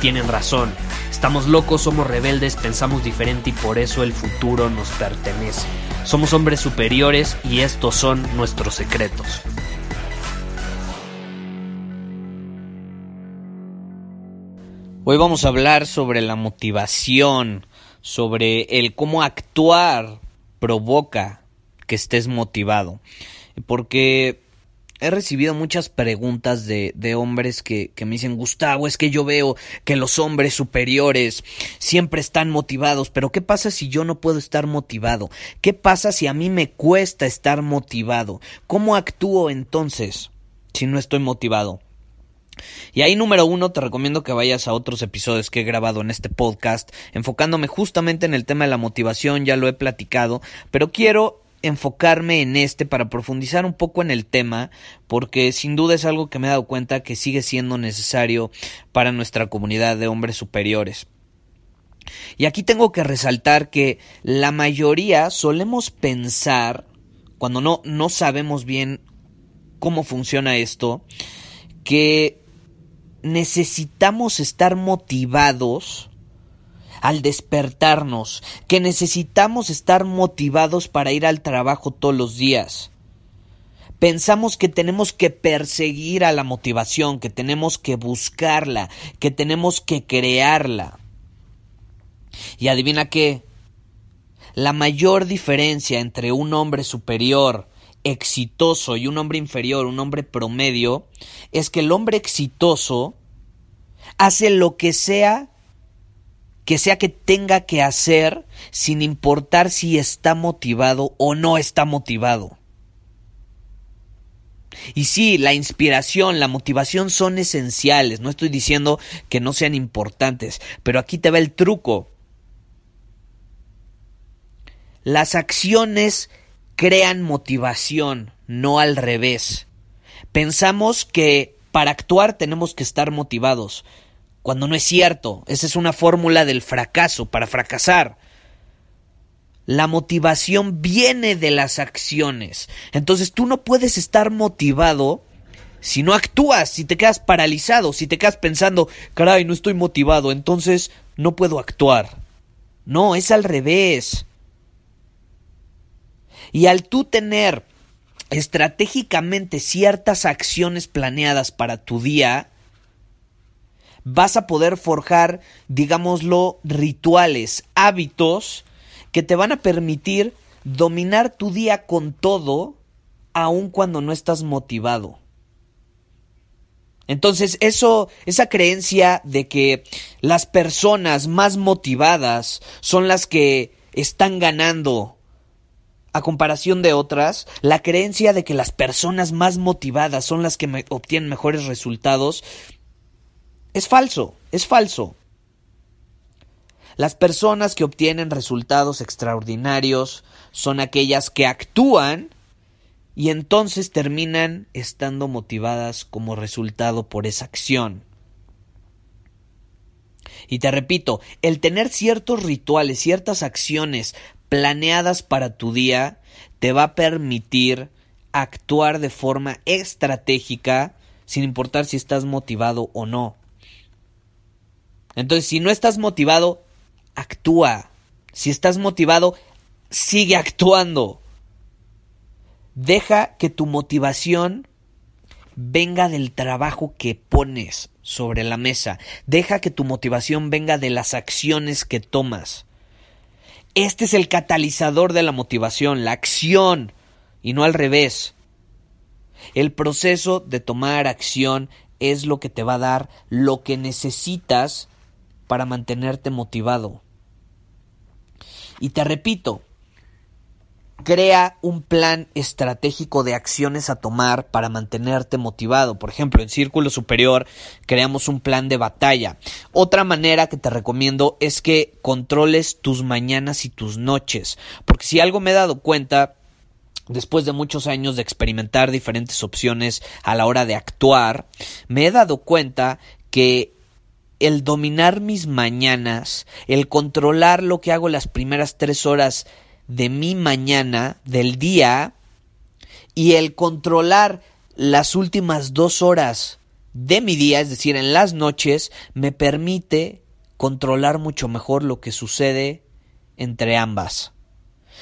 tienen razón. Estamos locos, somos rebeldes, pensamos diferente y por eso el futuro nos pertenece. Somos hombres superiores y estos son nuestros secretos. Hoy vamos a hablar sobre la motivación, sobre el cómo actuar provoca que estés motivado. Porque he recibido muchas preguntas de, de hombres que, que, me dicen, Gustavo, es que yo veo que los hombres superiores siempre están motivados, pero ¿qué pasa si yo no puedo estar motivado? ¿Qué pasa si a mí me cuesta estar motivado? ¿Cómo actúo entonces si no estoy motivado? Y ahí número uno te recomiendo que vayas a otros episodios que he grabado en este podcast, enfocándome justamente en el tema de la motivación, ya lo he platicado, pero quiero enfocarme en este para profundizar un poco en el tema, porque sin duda es algo que me he dado cuenta que sigue siendo necesario para nuestra comunidad de hombres superiores. Y aquí tengo que resaltar que la mayoría solemos pensar, cuando no, no sabemos bien cómo funciona esto, que necesitamos estar motivados al despertarnos, que necesitamos estar motivados para ir al trabajo todos los días. Pensamos que tenemos que perseguir a la motivación, que tenemos que buscarla, que tenemos que crearla. Y adivina qué, la mayor diferencia entre un hombre superior, exitoso y un hombre inferior, un hombre promedio, es que el hombre exitoso hace lo que sea que sea que tenga que hacer sin importar si está motivado o no está motivado. Y sí, la inspiración, la motivación son esenciales, no estoy diciendo que no sean importantes, pero aquí te va el truco. Las acciones crean motivación, no al revés. Pensamos que para actuar tenemos que estar motivados, cuando no es cierto. Esa es una fórmula del fracaso, para fracasar. La motivación viene de las acciones. Entonces tú no puedes estar motivado si no actúas, si te quedas paralizado, si te quedas pensando, caray, no estoy motivado, entonces no puedo actuar. No, es al revés. Y al tú tener estratégicamente ciertas acciones planeadas para tu día, vas a poder forjar, digámoslo, rituales, hábitos que te van a permitir dominar tu día con todo, aun cuando no estás motivado. Entonces, eso, esa creencia de que las personas más motivadas son las que están ganando a comparación de otras, la creencia de que las personas más motivadas son las que obtienen mejores resultados, es falso, es falso. Las personas que obtienen resultados extraordinarios son aquellas que actúan y entonces terminan estando motivadas como resultado por esa acción. Y te repito, el tener ciertos rituales, ciertas acciones planeadas para tu día, te va a permitir actuar de forma estratégica sin importar si estás motivado o no. Entonces, si no estás motivado, actúa. Si estás motivado, sigue actuando. Deja que tu motivación venga del trabajo que pones sobre la mesa. Deja que tu motivación venga de las acciones que tomas. Este es el catalizador de la motivación, la acción, y no al revés. El proceso de tomar acción es lo que te va a dar lo que necesitas para mantenerte motivado. Y te repito, Crea un plan estratégico de acciones a tomar para mantenerte motivado. Por ejemplo, en Círculo Superior creamos un plan de batalla. Otra manera que te recomiendo es que controles tus mañanas y tus noches. Porque si algo me he dado cuenta después de muchos años de experimentar diferentes opciones a la hora de actuar, me he dado cuenta que el dominar mis mañanas, el controlar lo que hago las primeras tres horas de mi mañana, del día, y el controlar las últimas dos horas de mi día, es decir, en las noches, me permite controlar mucho mejor lo que sucede entre ambas.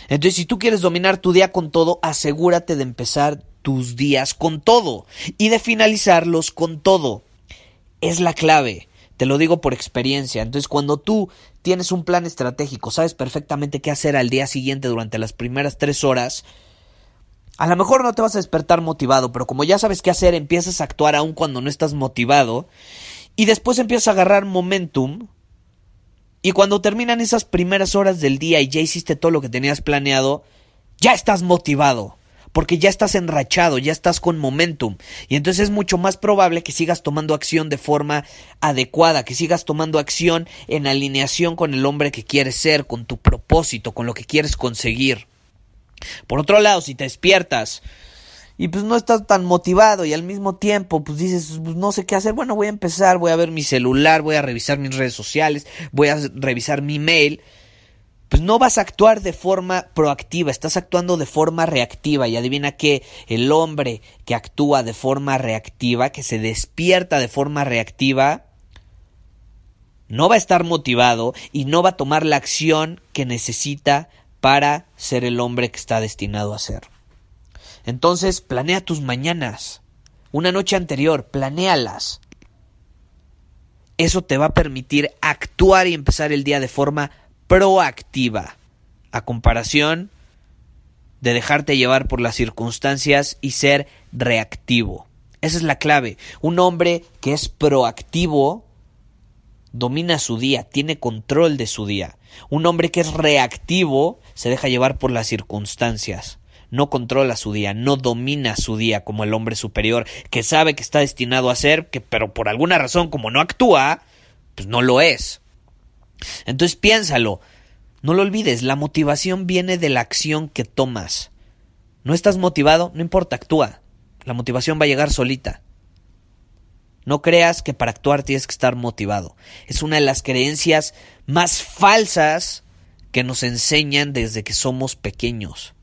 Entonces, si tú quieres dominar tu día con todo, asegúrate de empezar tus días con todo y de finalizarlos con todo. Es la clave. Te lo digo por experiencia. Entonces, cuando tú tienes un plan estratégico, sabes perfectamente qué hacer al día siguiente durante las primeras tres horas, a lo mejor no te vas a despertar motivado, pero como ya sabes qué hacer, empiezas a actuar aún cuando no estás motivado y después empiezas a agarrar momentum y cuando terminan esas primeras horas del día y ya hiciste todo lo que tenías planeado, ya estás motivado porque ya estás enrachado, ya estás con momentum, y entonces es mucho más probable que sigas tomando acción de forma adecuada, que sigas tomando acción en alineación con el hombre que quieres ser, con tu propósito, con lo que quieres conseguir. Por otro lado, si te despiertas y pues no estás tan motivado y al mismo tiempo pues dices pues no sé qué hacer, bueno voy a empezar, voy a ver mi celular, voy a revisar mis redes sociales, voy a revisar mi mail, pues no vas a actuar de forma proactiva, estás actuando de forma reactiva y adivina que el hombre que actúa de forma reactiva, que se despierta de forma reactiva, no va a estar motivado y no va a tomar la acción que necesita para ser el hombre que está destinado a ser. Entonces, planea tus mañanas. Una noche anterior, planéalas. Eso te va a permitir actuar y empezar el día de forma proactiva, a comparación de dejarte llevar por las circunstancias y ser reactivo. Esa es la clave. Un hombre que es proactivo domina su día, tiene control de su día. Un hombre que es reactivo se deja llevar por las circunstancias. No controla su día, no domina su día como el hombre superior, que sabe que está destinado a ser, que pero por alguna razón como no actúa, pues no lo es. Entonces piénsalo, no lo olvides, la motivación viene de la acción que tomas. ¿No estás motivado? No importa, actúa. La motivación va a llegar solita. No creas que para actuar tienes que estar motivado. Es una de las creencias más falsas que nos enseñan desde que somos pequeños.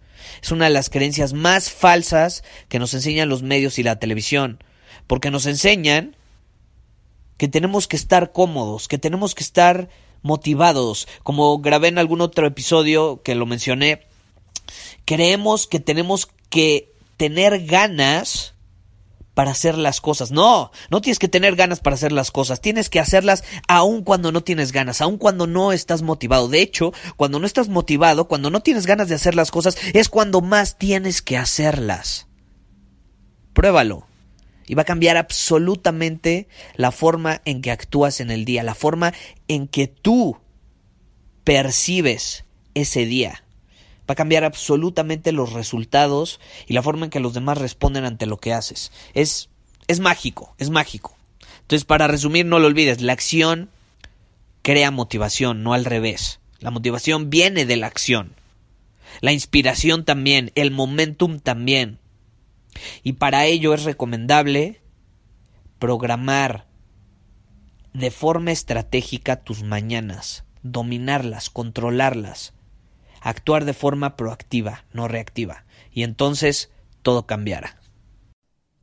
Es una de las creencias más falsas que nos enseñan los medios y la televisión. Porque nos enseñan que tenemos que estar cómodos, que tenemos que estar motivados. Como grabé en algún otro episodio que lo mencioné, creemos que tenemos que tener ganas para hacer las cosas. No, no tienes que tener ganas para hacer las cosas. Tienes que hacerlas aun cuando no tienes ganas, aun cuando no estás motivado. De hecho, cuando no estás motivado, cuando no tienes ganas de hacer las cosas, es cuando más tienes que hacerlas. Pruébalo y va a cambiar absolutamente la forma en que actúas en el día, la forma en que tú percibes ese día. Va a cambiar absolutamente los resultados y la forma en que los demás responden ante lo que haces. Es, es mágico, es mágico. Entonces, para resumir, no lo olvides, la acción crea motivación, no al revés. La motivación viene de la acción. La inspiración también, el momentum también. Y para ello es recomendable programar de forma estratégica tus mañanas, dominarlas, controlarlas, actuar de forma proactiva, no reactiva. Y entonces todo cambiará.